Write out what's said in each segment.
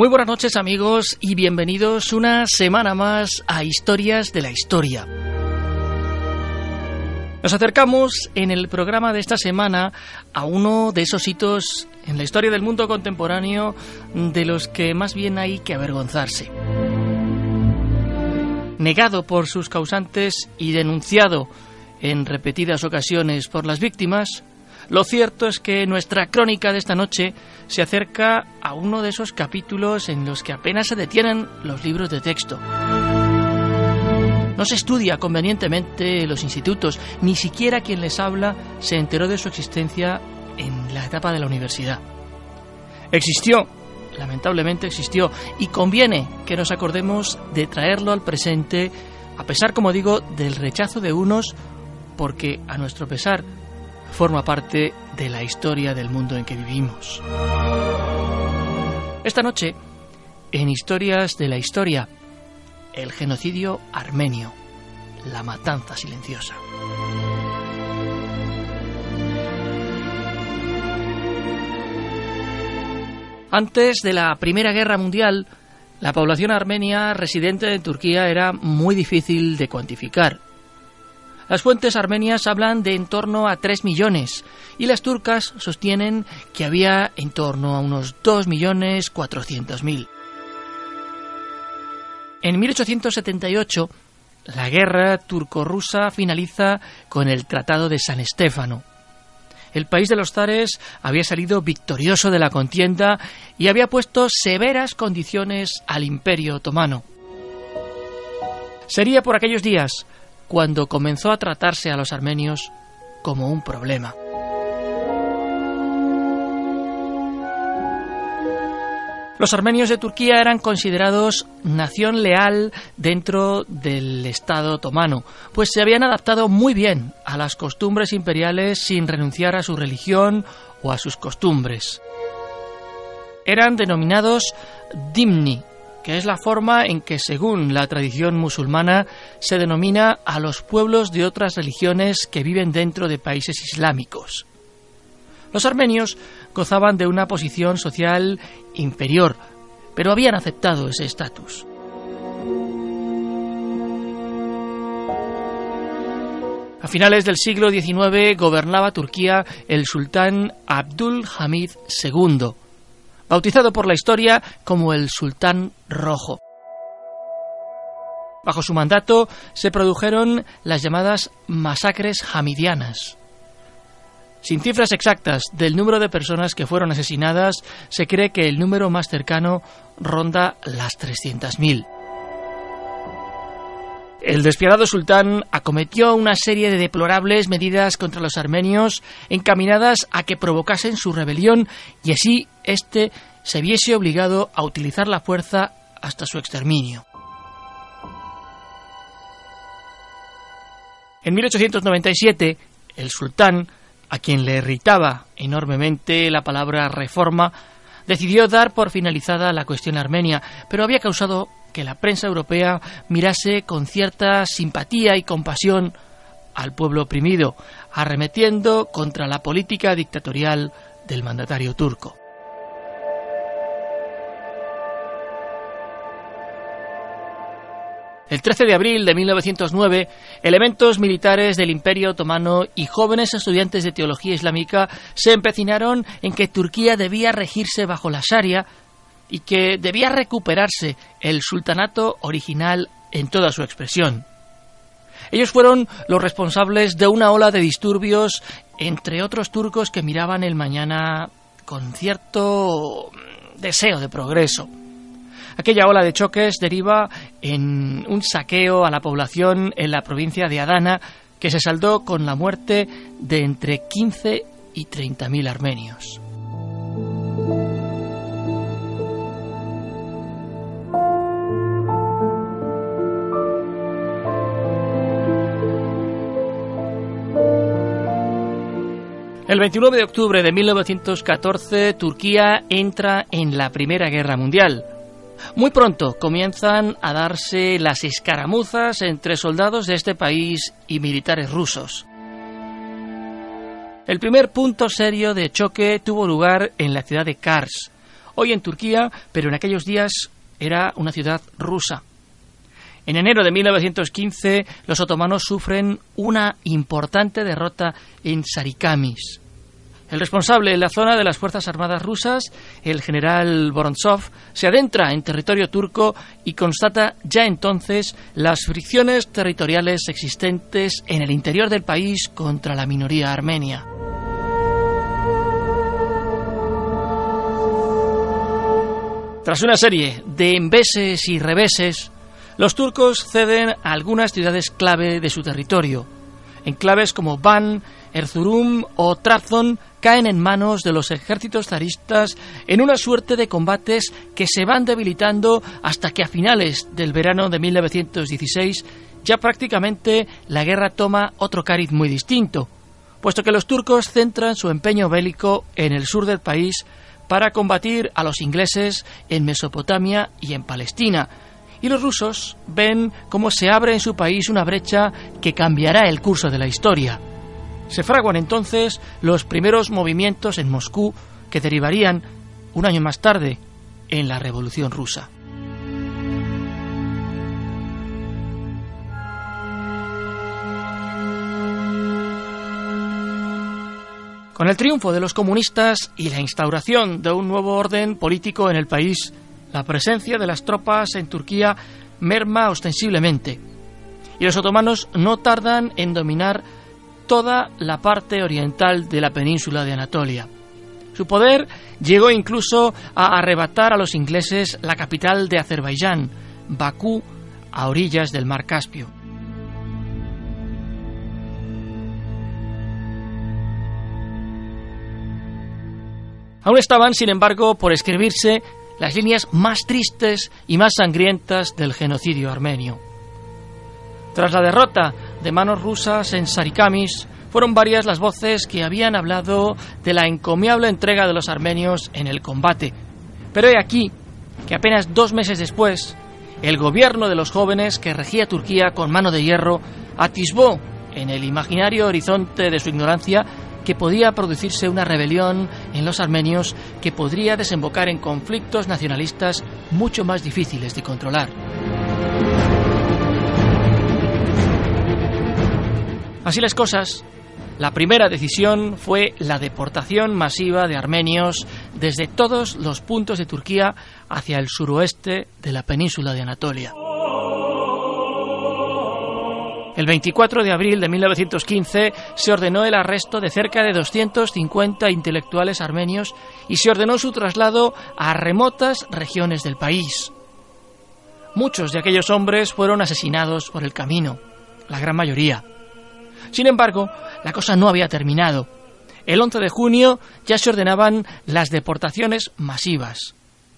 Muy buenas noches amigos y bienvenidos una semana más a Historias de la Historia. Nos acercamos en el programa de esta semana a uno de esos hitos en la historia del mundo contemporáneo de los que más bien hay que avergonzarse. Negado por sus causantes y denunciado en repetidas ocasiones por las víctimas, lo cierto es que nuestra crónica de esta noche se acerca a uno de esos capítulos en los que apenas se detienen los libros de texto. No se estudia convenientemente en los institutos, ni siquiera quien les habla se enteró de su existencia en la etapa de la universidad. Existió, lamentablemente existió, y conviene que nos acordemos de traerlo al presente, a pesar, como digo, del rechazo de unos, porque a nuestro pesar forma parte de la historia del mundo en que vivimos. Esta noche, en Historias de la Historia, el genocidio armenio, la matanza silenciosa. Antes de la Primera Guerra Mundial, la población armenia residente en Turquía era muy difícil de cuantificar. Las fuentes armenias hablan de en torno a 3 millones y las turcas sostienen que había en torno a unos 2.400.000. En 1878, la guerra turco-rusa finaliza con el Tratado de San Estéfano. El país de los zares había salido victorioso de la contienda y había puesto severas condiciones al imperio otomano. Sería por aquellos días cuando comenzó a tratarse a los armenios como un problema. Los armenios de Turquía eran considerados nación leal dentro del Estado otomano, pues se habían adaptado muy bien a las costumbres imperiales sin renunciar a su religión o a sus costumbres. Eran denominados dimni, que es la forma en que, según la tradición musulmana, se denomina a los pueblos de otras religiones que viven dentro de países islámicos. Los armenios gozaban de una posición social inferior, pero habían aceptado ese estatus. A finales del siglo XIX gobernaba Turquía el sultán Abdul Hamid II, bautizado por la historia como el Sultán Rojo. Bajo su mandato se produjeron las llamadas masacres hamidianas. Sin cifras exactas del número de personas que fueron asesinadas, se cree que el número más cercano ronda las 300.000. El despiadado sultán acometió una serie de deplorables medidas contra los armenios encaminadas a que provocasen su rebelión y así éste se viese obligado a utilizar la fuerza hasta su exterminio. En 1897, el sultán, a quien le irritaba enormemente la palabra reforma, decidió dar por finalizada la cuestión armenia, pero había causado que la prensa europea mirase con cierta simpatía y compasión al pueblo oprimido, arremetiendo contra la política dictatorial del mandatario turco. El 13 de abril de 1909, elementos militares del Imperio Otomano y jóvenes estudiantes de teología islámica se empecinaron en que Turquía debía regirse bajo la Sharia y que debía recuperarse el sultanato original en toda su expresión. Ellos fueron los responsables de una ola de disturbios entre otros turcos que miraban el mañana con cierto deseo de progreso. Aquella ola de choques deriva en un saqueo a la población en la provincia de Adana que se saldó con la muerte de entre 15 y 30.000 armenios. El 29 de octubre de 1914, Turquía entra en la Primera Guerra Mundial. Muy pronto comienzan a darse las escaramuzas entre soldados de este país y militares rusos. El primer punto serio de choque tuvo lugar en la ciudad de Kars, hoy en Turquía, pero en aquellos días era una ciudad rusa. En enero de 1915, los otomanos sufren una importante derrota en Sarikamis. El responsable en la zona de las Fuerzas Armadas rusas, el general Vorontsov, se adentra en territorio turco y constata ya entonces las fricciones territoriales existentes en el interior del país contra la minoría armenia. Tras una serie de embeses y reveses, los turcos ceden algunas ciudades clave de su territorio. Enclaves como Van, Erzurum o Trabzon caen en manos de los ejércitos zaristas en una suerte de combates que se van debilitando hasta que a finales del verano de 1916 ya prácticamente la guerra toma otro cariz muy distinto, puesto que los turcos centran su empeño bélico en el sur del país para combatir a los ingleses en Mesopotamia y en Palestina, y los rusos ven cómo se abre en su país una brecha que cambiará el curso de la historia. Se fraguan entonces los primeros movimientos en Moscú que derivarían, un año más tarde, en la Revolución rusa. Con el triunfo de los comunistas y la instauración de un nuevo orden político en el país, la presencia de las tropas en Turquía merma ostensiblemente, y los otomanos no tardan en dominar toda la parte oriental de la península de Anatolia. Su poder llegó incluso a arrebatar a los ingleses la capital de Azerbaiyán, Bakú, a orillas del mar Caspio. Aún estaban, sin embargo, por escribirse las líneas más tristes y más sangrientas del genocidio armenio. Tras la derrota de manos rusas en Sarikamis, fueron varias las voces que habían hablado de la encomiable entrega de los armenios en el combate. Pero he aquí que apenas dos meses después, el gobierno de los jóvenes que regía Turquía con mano de hierro atisbó en el imaginario horizonte de su ignorancia que podía producirse una rebelión en los armenios que podría desembocar en conflictos nacionalistas mucho más difíciles de controlar. Así las cosas, la primera decisión fue la deportación masiva de armenios desde todos los puntos de Turquía hacia el suroeste de la península de Anatolia. El 24 de abril de 1915 se ordenó el arresto de cerca de 250 intelectuales armenios y se ordenó su traslado a remotas regiones del país. Muchos de aquellos hombres fueron asesinados por el camino, la gran mayoría. Sin embargo, la cosa no había terminado. El 11 de junio ya se ordenaban las deportaciones masivas.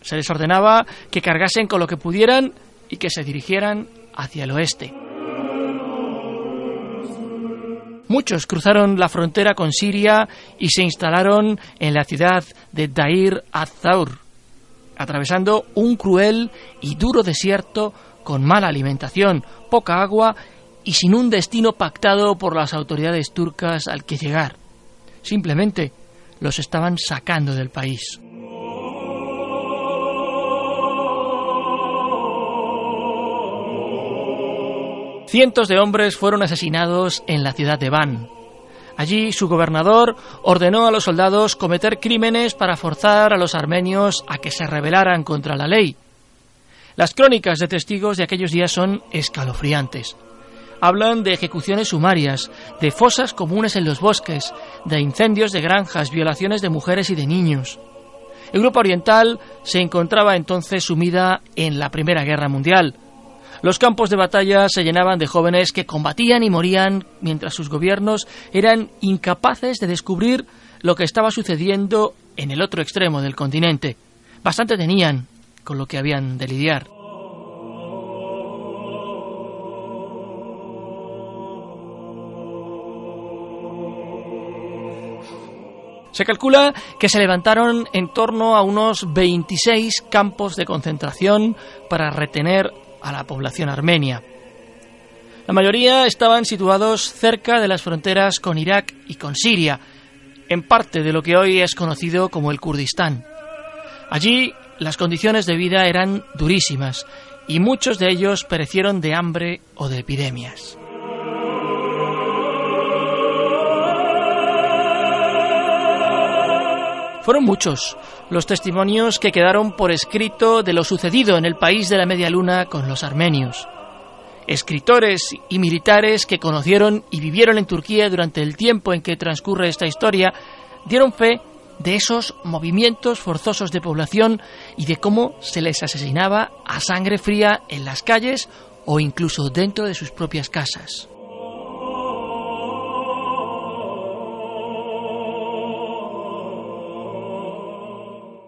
Se les ordenaba que cargasen con lo que pudieran y que se dirigieran hacia el oeste. Muchos cruzaron la frontera con Siria y se instalaron en la ciudad de Dair az-Zaur, atravesando un cruel y duro desierto con mala alimentación, poca agua y sin un destino pactado por las autoridades turcas al que llegar. Simplemente los estaban sacando del país. Cientos de hombres fueron asesinados en la ciudad de Van. Allí su gobernador ordenó a los soldados cometer crímenes para forzar a los armenios a que se rebelaran contra la ley. Las crónicas de testigos de aquellos días son escalofriantes. Hablan de ejecuciones sumarias, de fosas comunes en los bosques, de incendios de granjas, violaciones de mujeres y de niños. Europa Oriental se encontraba entonces sumida en la Primera Guerra Mundial. Los campos de batalla se llenaban de jóvenes que combatían y morían mientras sus gobiernos eran incapaces de descubrir lo que estaba sucediendo en el otro extremo del continente. Bastante tenían con lo que habían de lidiar. Se calcula que se levantaron en torno a unos 26 campos de concentración para retener a la población armenia. La mayoría estaban situados cerca de las fronteras con Irak y con Siria, en parte de lo que hoy es conocido como el Kurdistán. Allí las condiciones de vida eran durísimas y muchos de ellos perecieron de hambre o de epidemias. Fueron muchos los testimonios que quedaron por escrito de lo sucedido en el país de la media luna con los armenios. Escritores y militares que conocieron y vivieron en Turquía durante el tiempo en que transcurre esta historia dieron fe de esos movimientos forzosos de población y de cómo se les asesinaba a sangre fría en las calles o incluso dentro de sus propias casas.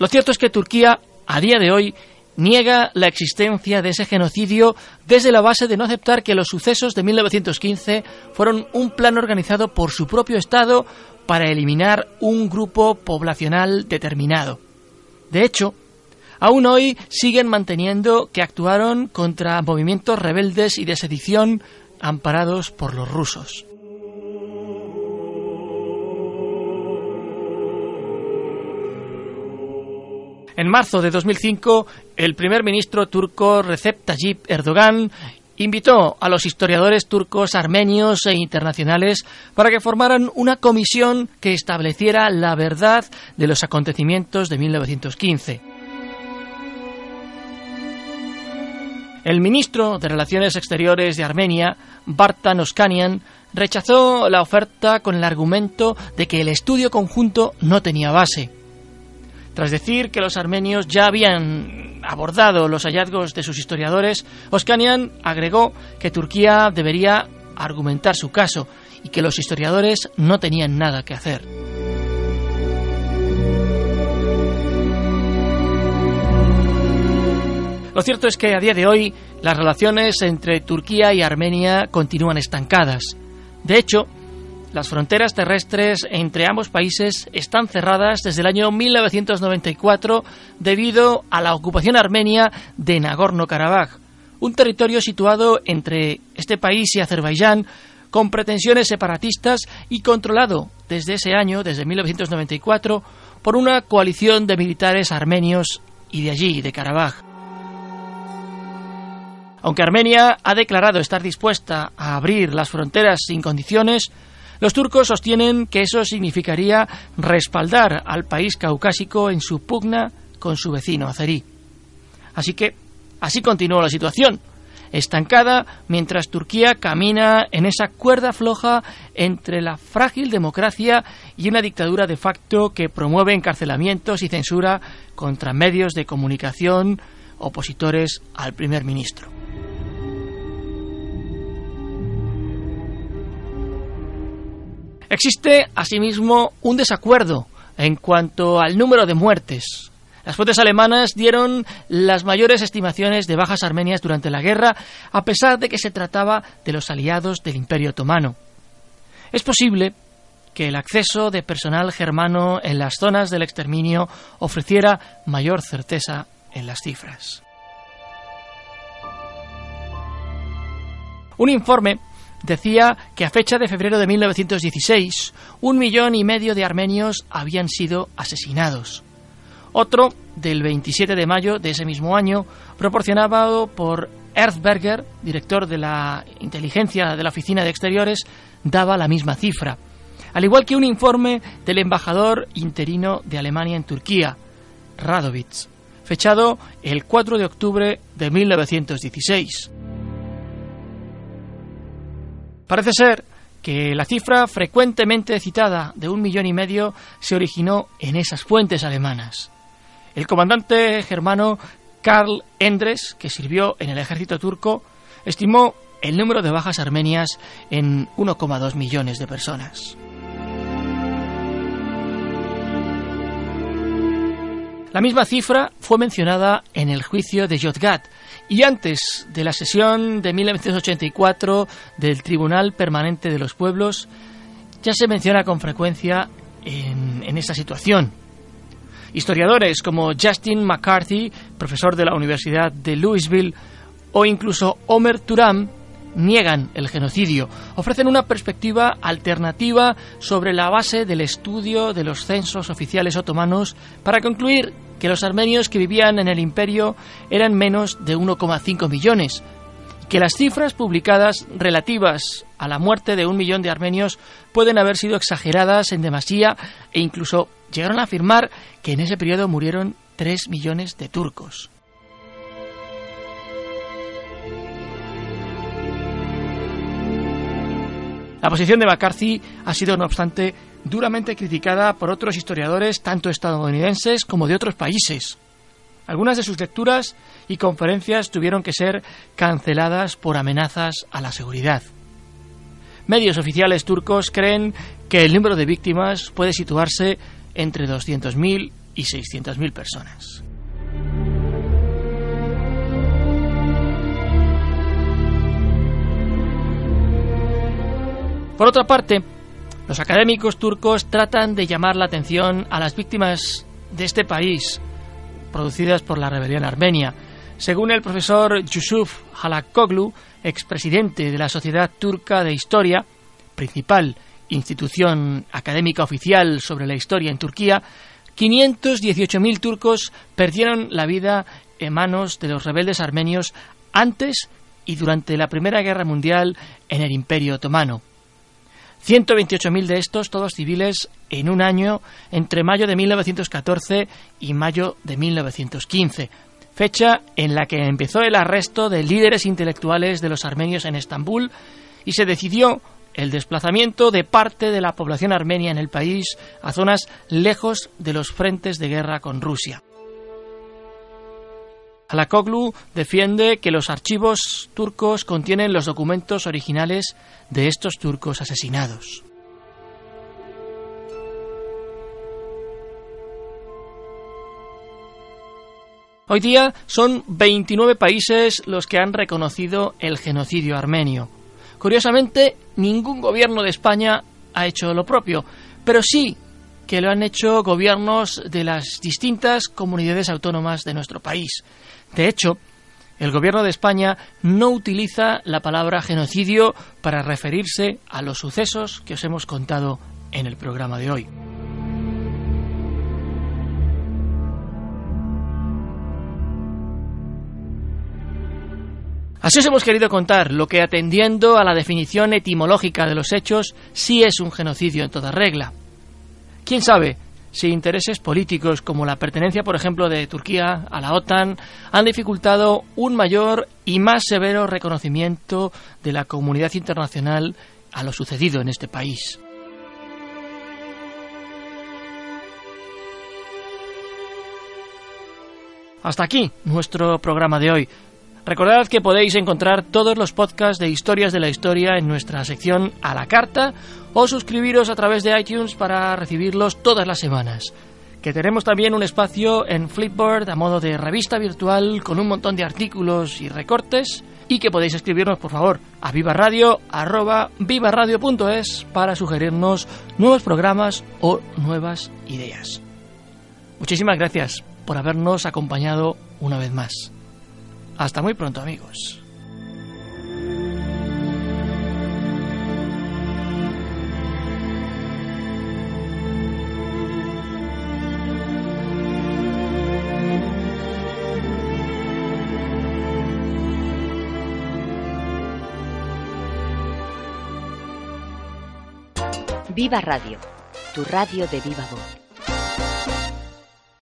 Lo cierto es que Turquía, a día de hoy, niega la existencia de ese genocidio desde la base de no aceptar que los sucesos de 1915 fueron un plan organizado por su propio Estado para eliminar un grupo poblacional determinado. De hecho, aún hoy siguen manteniendo que actuaron contra movimientos rebeldes y de sedición amparados por los rusos. Marzo de 2005, el primer ministro turco Recep Tayyip Erdogan invitó a los historiadores turcos, armenios e internacionales para que formaran una comisión que estableciera la verdad de los acontecimientos de 1915. El ministro de Relaciones Exteriores de Armenia, Bartan Oskanian, rechazó la oferta con el argumento de que el estudio conjunto no tenía base. Tras decir que los armenios ya habían abordado los hallazgos de sus historiadores, Oskanian agregó que Turquía debería argumentar su caso y que los historiadores no tenían nada que hacer. Lo cierto es que a día de hoy las relaciones entre Turquía y Armenia continúan estancadas. De hecho, las fronteras terrestres entre ambos países están cerradas desde el año 1994 debido a la ocupación armenia de Nagorno-Karabaj, un territorio situado entre este país y Azerbaiyán con pretensiones separatistas y controlado desde ese año, desde 1994, por una coalición de militares armenios y de allí, de Karabaj. Aunque Armenia ha declarado estar dispuesta a abrir las fronteras sin condiciones, los turcos sostienen que eso significaría respaldar al país caucásico en su pugna con su vecino azerí. Así que así continúa la situación, estancada mientras Turquía camina en esa cuerda floja entre la frágil democracia y una dictadura de facto que promueve encarcelamientos y censura contra medios de comunicación opositores al primer ministro. Existe, asimismo, un desacuerdo en cuanto al número de muertes. Las fuentes alemanas dieron las mayores estimaciones de bajas armenias durante la guerra, a pesar de que se trataba de los aliados del Imperio otomano. Es posible que el acceso de personal germano en las zonas del exterminio ofreciera mayor certeza en las cifras. Un informe decía que a fecha de febrero de 1916 un millón y medio de armenios habían sido asesinados. Otro, del 27 de mayo de ese mismo año, proporcionado por Erzberger, director de la inteligencia de la Oficina de Exteriores, daba la misma cifra, al igual que un informe del embajador interino de Alemania en Turquía, Radovitz, fechado el 4 de octubre de 1916. Parece ser que la cifra frecuentemente citada de un millón y medio se originó en esas fuentes alemanas. El comandante germano Karl Endres, que sirvió en el ejército turco, estimó el número de bajas armenias en 1,2 millones de personas. La misma cifra fue mencionada en el juicio de Yozgat y antes de la sesión de 1984 del Tribunal Permanente de los Pueblos ya se menciona con frecuencia en, esa situación. Historiadores como Justin McCarthy, profesor de la Universidad de Louisville, o incluso Omer Turam, niegan el genocidio, ofrecen una perspectiva alternativa sobre la base del estudio de los censos oficiales otomanos para concluir que los armenios que vivían en el imperio eran menos de 1,5 millones, que las cifras publicadas relativas a la muerte de un millón de armenios pueden haber sido exageradas en demasía e incluso llegaron a afirmar que en ese periodo murieron 3 millones de turcos. La posición de McCarthy ha sido, no obstante, duramente criticada por otros historiadores, tanto estadounidenses como de otros países. Algunas de sus lecturas y conferencias tuvieron que ser canceladas por amenazas a la seguridad. Medios oficiales turcos creen que el número de víctimas puede situarse entre 200.000 y 600.000 personas. Por otra parte, los académicos turcos tratan de llamar la atención a las víctimas de este país producidas por la rebelión armenia. Según el profesor Yusuf Halakoglu, expresidente de la Sociedad Turca de Historia, principal institución académica oficial sobre la historia en Turquía, 518.000 turcos perdieron la vida en manos de los rebeldes armenios antes y durante la Primera Guerra Mundial en el Imperio Otomano. 128.000 de estos, todos civiles, en un año entre mayo de 1914 y mayo de 1915, fecha en la que empezó el arresto de líderes intelectuales de los armenios en Estambul y se decidió el desplazamiento de parte de la población armenia en el país a zonas lejos de los frentes de guerra con Rusia. Alakoglu defiende que los archivos turcos contienen los documentos originales de estos turcos asesinados. Hoy día son 29 países los que han reconocido el genocidio armenio. Curiosamente, ningún gobierno de España ha hecho lo propio, pero sí que lo han hecho gobiernos de las distintas comunidades autónomas de nuestro país. De hecho, el gobierno de España no utiliza la palabra genocidio para referirse a los sucesos que os hemos contado en el programa de hoy. Así os hemos querido contar lo que, atendiendo a la definición etimológica de los hechos, sí es un genocidio en toda regla. ¿Quién sabe si intereses políticos como la pertenencia, por ejemplo, de Turquía a la OTAN han dificultado un mayor y más severo reconocimiento de la comunidad internacional a lo sucedido en este país. Hasta aquí nuestro programa de hoy. Recordad que podéis encontrar todos los podcasts de Historias de la Historia en nuestra sección a la carta o suscribiros a través de iTunes para recibirlos todas las semanas. Que tenemos también un espacio en Flipboard a modo de revista virtual con un montón de artículos y recortes y que podéis escribirnos por favor a vivaradio@vivaradio.es para sugerirnos nuevos programas o nuevas ideas. Muchísimas gracias por habernos acompañado una vez más. Hasta muy pronto amigos. Viva Radio, tu radio de viva voz.